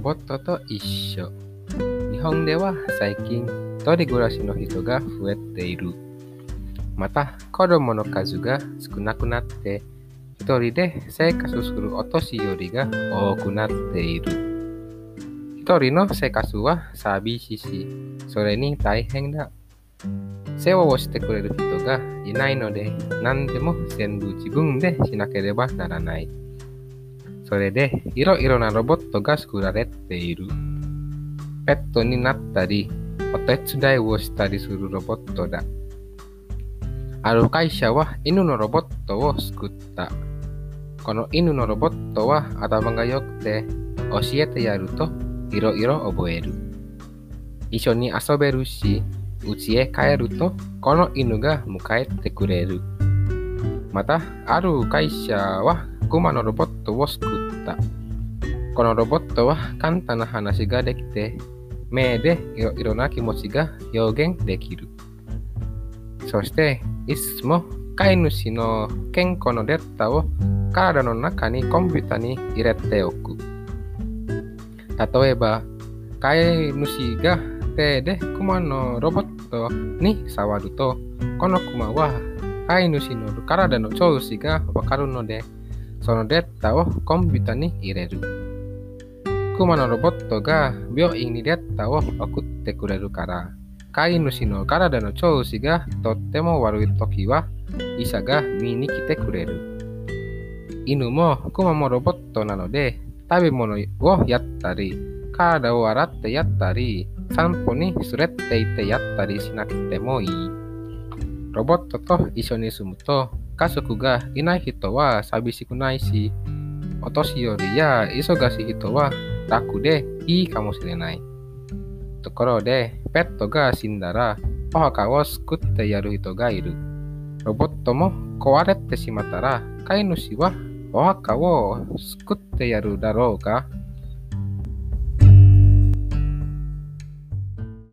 ボットと一緒。日本では最近、一人暮らしの人が増えている。また、子供の数が少なくなって、一人で生活するお年寄りが多くなっている。一人の生活は寂しいし、それに大変だ。世話をしてくれる人がいないので、何でも全部自分でしなければならない。それで、いろいろなロボットが作られている。ペットになったり、お手伝いをしたりするロボットだ。ある会社は犬のロボットを作った。この犬のロボットは頭が良くて、教えてやるといろいろ覚える。一緒に遊べるし、家へ帰るとこの犬が迎えてくれる。また、ある会社はクマのロボットを作った。このロボットは簡単な話ができて、目でいろいろな気持ちが表現できる。そして、いつも飼い主の健康のデータを体の中にコンピュータに入れておく。例えば、飼い主が手でクマのロボットに触ると、このクマは飼い主の体の調子がわかるので、そのデータをコンピュータに入れる。クマのロボットが病院にデータを送ってくれるから、飼い主の体の調子がとっても悪い時は、医者が見に来てくれる。犬もクマもロボットなので、食べ物をやったり、体を洗ってやったり、散歩に連れて行ってやったりしなくてもいい。ロボットと一緒に住むと、家族がいない人は寂しくないし、お年寄りや忙しい人は楽でいいかもしれない。ところで、ペットが死んだら、お墓を救ってやる人がいる。ロボットも壊れてしまったら、飼い主はお墓を救ってやるだろうが、